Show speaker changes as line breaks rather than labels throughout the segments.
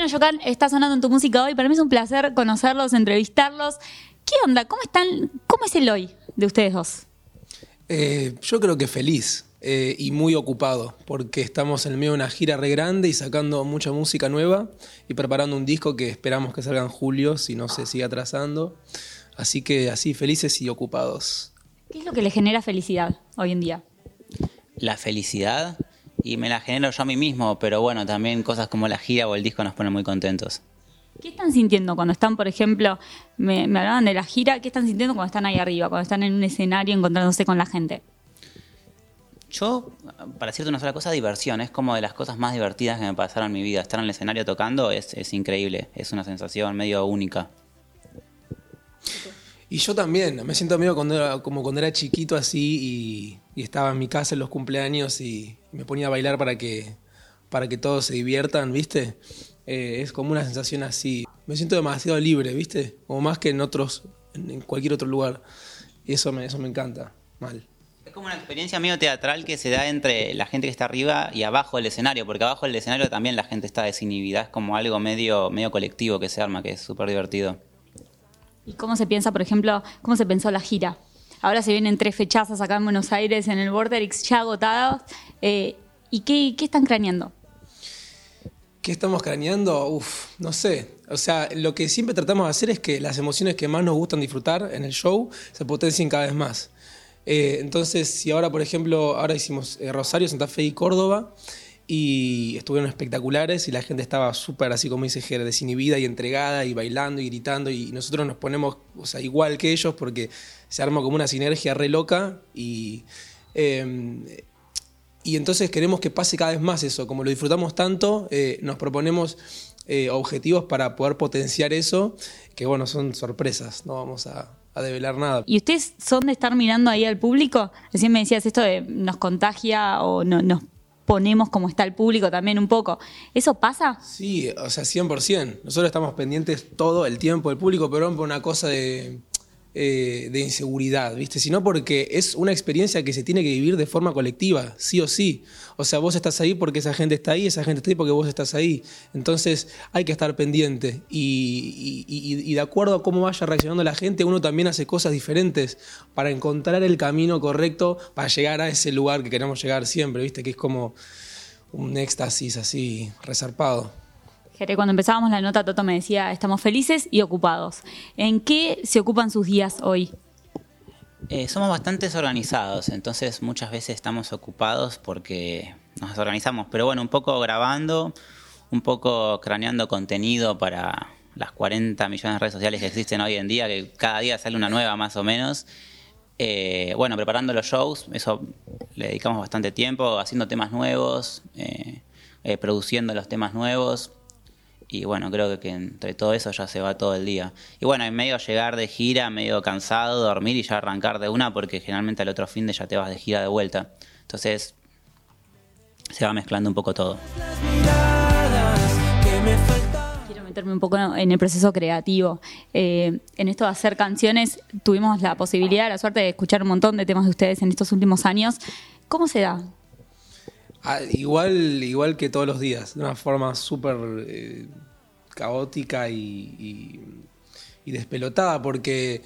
Tino Yocan está sonando en tu música hoy. Para mí es un placer conocerlos, entrevistarlos. ¿Qué onda? ¿Cómo están? ¿Cómo es el hoy de ustedes dos?
Eh, yo creo que feliz eh, y muy ocupado, porque estamos en el medio de una gira re grande y sacando mucha música nueva y preparando un disco que esperamos que salga en julio, si no se sigue atrasando. Así que así, felices y ocupados.
¿Qué es lo que le genera felicidad hoy en día?
La felicidad y me la genero yo a mí mismo, pero bueno, también cosas como la gira o el disco nos ponen muy contentos.
¿Qué están sintiendo cuando están, por ejemplo, me, hablaban de la gira, qué están sintiendo cuando están ahí arriba, cuando están en un escenario encontrándose con la gente?
Yo, para decirte una sola cosa, diversión. Es como de las cosas más divertidas que me pasaron en mi vida. Estar en el escenario tocando es, es increíble. Es una sensación medio única.
Y yo también, me siento medio cuando como cuando era chiquito así y, estaba en mi casa en los cumpleaños y me ponía a bailar para que, para que todos se diviertan, ¿viste? Eh, es como una sensación así. Me siento demasiado libre, ¿viste? Como más que en otros, en, cualquier otro lugar. Y eso me, eso me encanta, mal.
Es como una experiencia medio teatral que se da entre la gente que está arriba y abajo del escenario, porque abajo del escenario también la gente está desinhibida, es como algo medio, medio colectivo que se arma, que es súper divertido.
¿Y cómo se piensa, por ejemplo, cómo se pensó la gira? Ahora se vienen tres fechazas acá en Buenos Aires, en el Borderix, ya agotados. Eh, ¿Y qué, qué, están craneando?
¿Qué estamos craneando? Uf, no sé. O sea, lo que siempre tratamos de hacer es que las emociones que más nos gustan disfrutar en el show se potencien cada vez más. Eh, entonces, si ahora, por ejemplo, ahora hicimos eh, Rosario, Santa Fe y Córdoba, y estuvieron espectaculares y la gente estaba súper, así como dice Ger, desinhibida y entregada y bailando y gritando y nosotros nos ponemos, o sea, igual que ellos porque se arma como una sinergia re loca y, em, y entonces queremos que pase cada vez más eso, como lo disfrutamos tanto, eh, nos proponemos eh, objetivos para poder potenciar eso, que bueno, son sorpresas, no vamos a, develar nada.
¿Y ustedes son de estar mirando ahí al público? Recién me decías esto de nos contagia o no, nos ponemos como está el público también un poco. ¿Eso pasa?
Sí, o sea, 100%. Nosotros estamos pendientes todo el tiempo del público, pero una cosa de eh, de inseguridad, ¿viste? Sino porque es una experiencia que se tiene que vivir de forma colectiva, sí o sí. O sea, vos estás ahí porque esa gente está ahí, esa gente está ahí porque vos estás ahí. Entonces hay que estar pendiente y, de acuerdo a cómo vaya reaccionando la gente, uno también hace cosas diferentes para encontrar el camino correcto para llegar a ese lugar que queremos llegar siempre, ¿viste? Que es como un éxtasis así resarpado
cuando empezábamos la nota, Toto me decía, estamos felices y ocupados. ¿En qué se ocupan sus días hoy?
Eh, somos bastante organizados, entonces muchas veces estamos ocupados porque nos organizamos, pero bueno, un poco grabando, un poco craneando contenido para las 40 millones de redes sociales que existen hoy en día, que cada día sale una nueva más o menos. Eh, bueno, preparando los shows, eso le dedicamos bastante tiempo, haciendo temas nuevos, eh, produciendo los temas nuevos, y bueno, creo que, entre todo eso ya se va todo el día. Y bueno, en medio llegar de gira, medio cansado, dormir y ya arrancar de una, porque generalmente al otro fin de ya te vas de gira de vuelta. Entonces, se va mezclando un poco todo.
Quiero meterme un poco en el proceso creativo. Eh, en esto de hacer canciones, tuvimos la posibilidad, la suerte de escuchar un montón de temas de ustedes en estos últimos años. ¿Cómo se da?
Ah, igual, igual que todos los días, de una forma súper eh, caótica y, despelotada, porque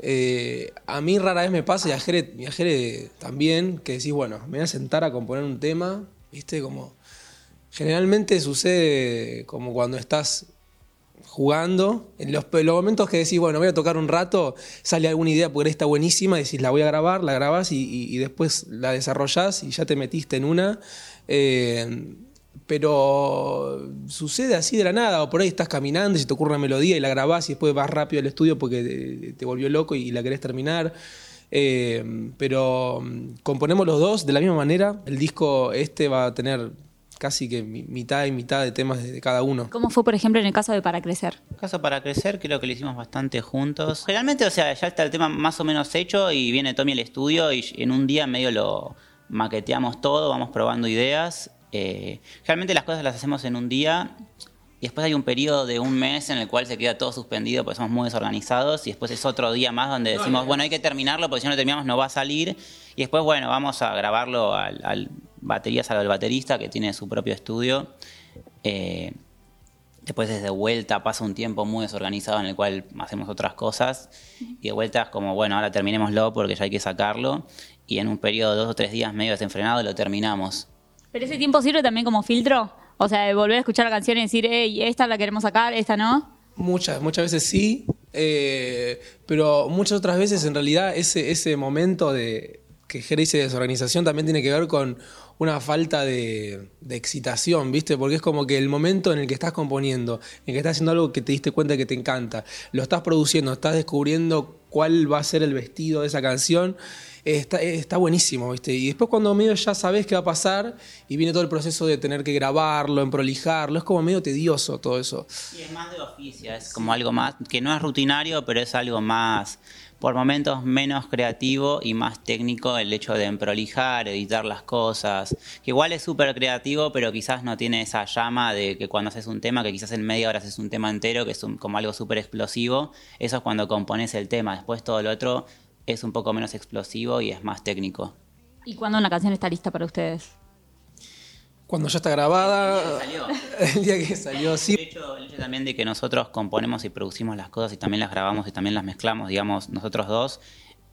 eh, a mí rara vez me pasa, y a Jere, también, que decís, bueno, me voy a sentar a componer un tema, ¿viste? Como generalmente sucede como cuando estás jugando. En los, momentos que decís, bueno, voy a tocar un rato, sale alguna idea porque está buenísima, decís, la voy a grabar, la grabas y, después la desarrollás y ya te metiste en una. Eh, pero sucede así de la nada, o por ahí estás caminando y se te ocurre una melodía y la grabás y después vas rápido al estudio porque te, volvió loco y la querés terminar. Eh, pero mm, componemos los dos de la misma manera. El disco este va a tener casi que mitad y mitad de temas de cada uno.
¿Cómo fue, por ejemplo, en el caso de Para Crecer?
En el caso Para Crecer creo que lo hicimos bastante juntos. Realmente, o sea, ya está el tema más o menos hecho y viene Tommy al estudio y en un día medio lo maqueteamos todo, vamos probando ideas. Eh, realmente las cosas las hacemos en un día y después hay un periodo de un mes en el cual se queda todo suspendido porque somos muy desorganizados y después es otro día más donde decimos, bueno, hay que terminarlo porque si no lo terminamos no va a salir y después, bueno, vamos a grabarlo al, batería, salvo el baterista que tiene su propio estudio. Eh, Después desde vuelta pasa un tiempo muy desorganizado en el cual hacemos otras cosas y de vuelta es como, bueno, ahora terminémoslo porque ya hay que sacarlo y en un periodo de dos o tres días medio desenfrenado lo terminamos.
¿Pero ese tiempo sirve también como filtro? O sea, de volver a escuchar la canción y decir, hey, esta la queremos sacar, esta no.
Muchas, muchas veces sí, eh, pero muchas otras veces en realidad ese, ese momento de que Jere dice desorganización también tiene que ver con una falta de, de, excitación, ¿viste? Porque es como que el momento en el que estás componiendo, en que estás haciendo algo que te diste cuenta que te encanta, lo estás produciendo, estás descubriendo cuál va a ser el vestido de esa canción está, está buenísimo, ¿viste? Y después cuando medio ya sabes qué va a pasar y viene todo el proceso de tener que grabarlo, en prolijarlo, es como medio tedioso todo eso.
Y es más de oficio, es como algo más, que no es rutinario, pero es algo más, por momentos menos creativo y más técnico el hecho de prolijar, editar las cosas, que igual es súper creativo, pero quizás no tiene esa llama de que cuando haces un tema, que quizás en media hora haces un tema entero, que es como algo súper explosivo, eso es cuando compones el tema, después todo lo otro es un poco menos explosivo y es más técnico.
¿Y cuándo una canción está lista para ustedes?
Cuando ya está grabada. El día que salió, sí.
El hecho, el hecho, también de que nosotros componemos y producimos las cosas y también las grabamos y también las mezclamos, digamos, nosotros dos,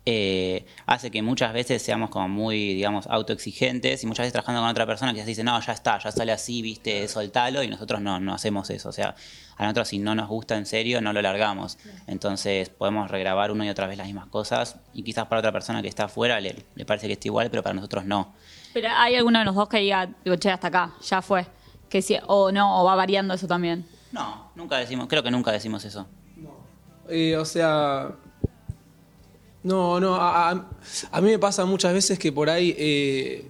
eh, hace que muchas veces seamos como muy, digamos, autoexigentes y muchas veces trabajando con otra persona que se dice, no, ya está, ya sale así, viste, soltalo y nosotros no, no hacemos eso. O sea, a nosotros si no nos gusta en serio, no lo largamos. Entonces podemos regrabar una y otra vez las mismas cosas y quizás para otra persona que está afuera le, le parece que está igual, pero para nosotros no.
Pero hay alguno de los dos que diga, digo, che, hasta acá, ya fue. Que si, o no, o va variando eso también.
No, nunca decimos, creo que nunca decimos eso.
No. Eh, o sea, no, no, a, a, mí me pasa muchas veces que por ahí, eh,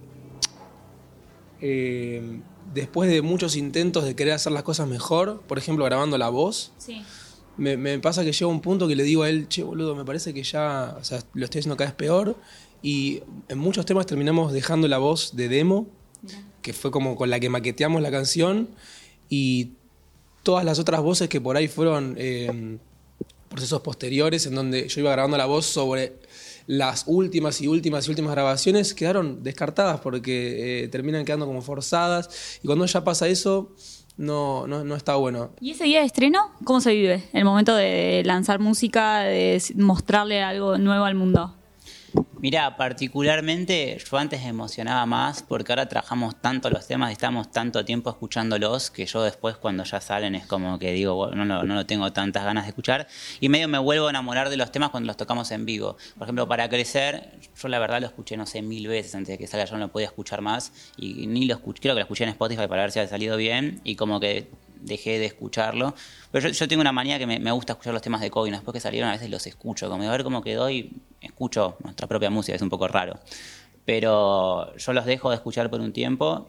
eh, después de muchos intentos de querer hacer las cosas mejor, por ejemplo, grabando la voz,
sí.
me, me, pasa que llega un punto que le digo a él, che, boludo, me parece que ya, o sea, lo estoy haciendo cada vez peor, y en muchos temas terminamos dejando la voz de demo, yeah. que fue como con la que maqueteamos la canción, y todas las otras voces que por ahí fueron... Eh, procesos posteriores en donde yo iba grabando la voz sobre las últimas y últimas y últimas grabaciones quedaron descartadas porque eh, terminan quedando como forzadas y cuando ya pasa eso no, no, no, está bueno.
¿Y ese día de estreno cómo se vive? El momento de lanzar música, de mostrarle algo nuevo al mundo.
Mira, particularmente yo antes me emocionaba más porque ahora trabajamos tanto los temas y estamos tanto tiempo escuchándolos que yo después cuando ya salen es como que digo, bueno, no, no, no tengo tantas ganas de escuchar y medio me vuelvo a enamorar de los temas cuando los tocamos en vivo. Por ejemplo, para crecer, yo la verdad lo escuché no sé mil veces antes de que salga, yo no lo podía escuchar más y ni lo escuché, creo que lo escuché en Spotify para ver si había salido bien y como que dejé de escucharlo. Pero yo, tengo una manía que me, me, gusta escuchar los temas de Coin. Después que salieron, a veces los escucho. Como a ver cómo quedó y escucho nuestra propia música. Es un poco raro. Pero yo los dejo de escuchar por un tiempo.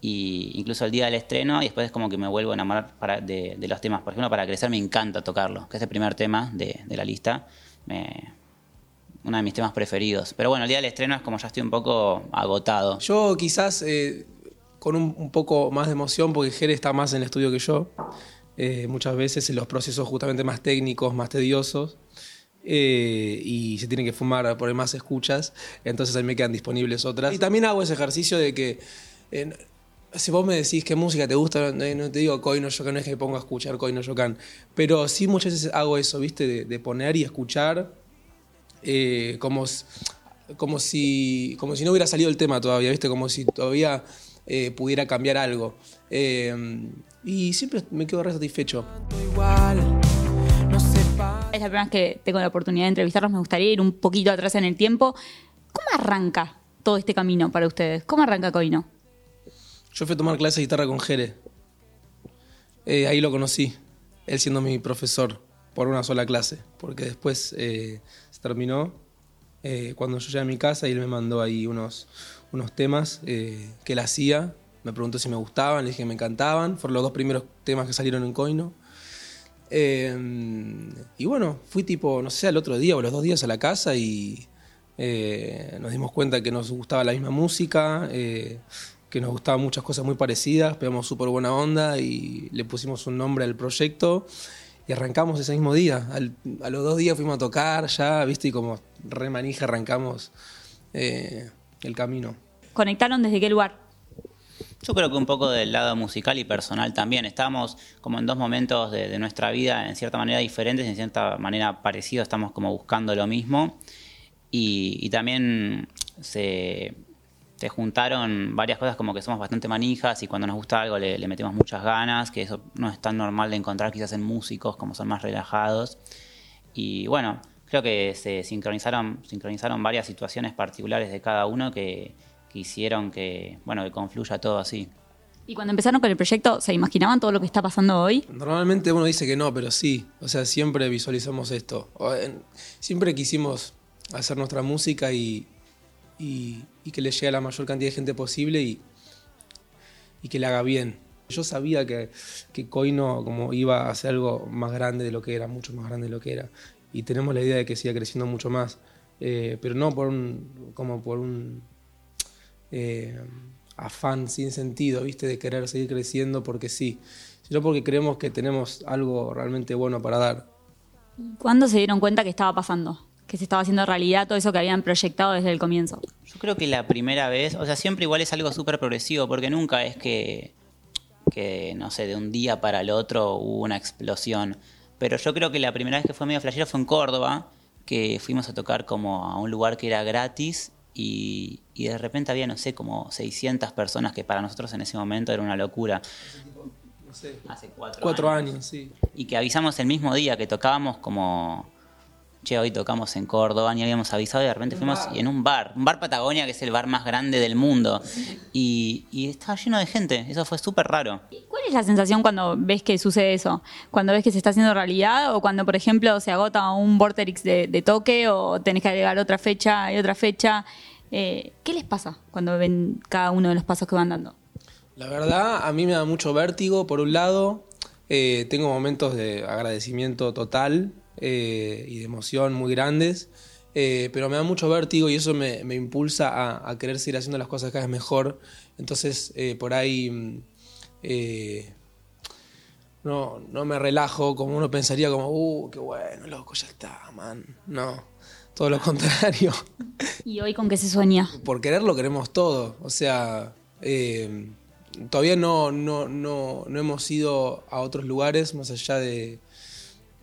Y incluso el día del estreno. Y después es como que me vuelvo a enamorar para, de, de, los temas. Por ejemplo, para crecer me encanta tocarlo. Que es el primer tema de, de la lista. Me, uno de mis temas preferidos. Pero bueno, el día del estreno es como ya estoy un poco agotado.
Yo quizás. Eh con un, poco más de emoción porque Jere está más en el estudio que yo, eh, muchas veces en los procesos justamente más técnicos, más tediosos, eh, y se tienen que fumar por más escuchas, entonces ahí me quedan disponibles otras. Y también hago ese ejercicio de que... Eh, si vos me decís qué música te gusta, no te digo Koino Yokan, no es que me ponga a escuchar Koino Yokan, pero sí muchas veces hago eso, ¿viste? De, de poner y escuchar eh, como, como, si, como si no hubiera salido el tema todavía, ¿viste? Como si todavía eh, pudiera cambiar algo. Eh, y siempre me quedo re satisfecho.
Es la primera vez que tengo la oportunidad de entrevistarlos, me gustaría ir un poquito atrás en el tiempo. ¿Cómo arranca todo este camino para ustedes? ¿Cómo arranca Coino?
Yo fui a tomar clases de guitarra con Jere. Eh, ahí lo conocí, él siendo mi profesor, por una sola clase, porque después eh, se terminó eh, cuando yo llegué a mi casa y él me mandó ahí unos, unos temas eh, que él hacía. Me preguntó si me gustaban, le dije que me encantaban. Fueron los dos primeros temas que salieron en Coino. Eh, y bueno, fui tipo, no sé, al otro día o los dos días a la casa y nos dimos cuenta que nos gustaba la misma música, que nos gustaban muchas cosas muy parecidas, pegamos súper buena onda y le pusimos un nombre al proyecto y arrancamos ese mismo día. Al, a los dos días fuimos a tocar ya, viste, y como re manija arrancamos el camino.
¿Conectaron desde qué lugar?
Yo creo que un poco del lado musical y personal también. Estábamos como en dos momentos de, nuestra vida, en cierta manera diferentes, en cierta manera parecidos, estamos como buscando lo mismo. Y, también se, juntaron varias cosas como que somos bastante manijas y cuando nos gusta algo le, le, metemos muchas ganas, que eso no es tan normal de encontrar quizás en músicos, como son más relajados. Y bueno, creo que se sincronizaron, sincronizaron varias situaciones particulares de cada uno que, hicieron que, bueno, que confluya todo así.
¿Y cuando empezaron con el proyecto, se imaginaban todo lo que está pasando hoy?
Normalmente uno dice que no, pero sí. O sea, siempre visualizamos esto. Siempre quisimos hacer nuestra música y, y, que le llegue a la mayor cantidad de gente posible y, y que le haga bien. Yo sabía que, que Coino como iba a hacer algo más grande de lo que era, mucho más grande de lo que era y tenemos la idea de que siga creciendo mucho más, eh, pero no por un, como por un eh, afán sin sentido, ¿viste? De querer seguir creciendo porque sí, sino porque creemos que tenemos algo realmente bueno para dar.
¿Cuándo se dieron cuenta que estaba pasando? Que se estaba haciendo realidad todo eso que habían proyectado desde el comienzo.
Yo creo que la primera vez, o sea, siempre igual es algo súper progresivo, porque nunca es que, que, no sé, de un día para el otro hubo una explosión pero yo creo que la primera vez que fue medio flashero fue en Córdoba, que fuimos a tocar como a un lugar que era gratis y, de repente había, no sé, como 600 personas que para nosotros en ese momento era una locura.
Hace cuatro, años, sí.
Y que avisamos el mismo día que tocábamos como che, hoy tocamos en Córdoba, ni habíamos avisado y de repente fuimos en un bar, un bar Patagonia que es el bar más grande del mundo. Y, estaba lleno de gente, eso fue súper raro.
¿Cuál es la sensación cuando ves que sucede eso? Cuando ves que se está haciendo realidad o cuando, por ejemplo, se agota un vortex de, toque o tenés que agregar otra fecha y otra fecha? Eh, ¿Qué les pasa cuando ven cada uno de los pasos que van dando?
La verdad, a mí me da mucho vértigo, por un lado. Eh, tengo momentos de agradecimiento total eh, y de emoción muy grandes, eh, pero me da mucho vértigo y eso me, impulsa a, querer seguir haciendo las cosas cada vez mejor. Entonces, eh, por ahí mm, no, no me relajo como uno pensaría, como, uh, qué bueno, loco, ya está, man. No, todo lo contrario.
¿Y hoy con qué se sueña?
Por querer lo queremos todo, o sea todavía no, no, no, no, hemos ido a otros lugares más allá de,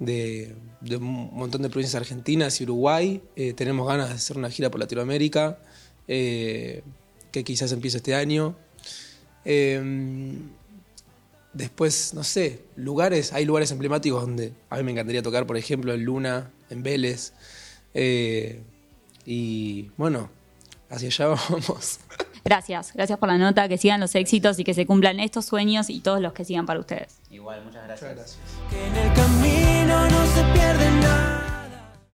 de, un montón de provincias argentinas y Uruguay. Eh, tenemos ganas de hacer una gira por Latinoamérica, eh, que quizás empiece este año. Em, después, no sé, lugares, hay lugares emblemáticos donde a mí me encantaría tocar, por ejemplo, en Luna, en Vélez. Eh, y bueno, hacia allá vamos.
Gracias, gracias por la nota, que sigan los éxitos y que se cumplan estos sueños y todos los que sigan para ustedes.
Igual, muchas gracias. Muchas gracias no, se pierde nada.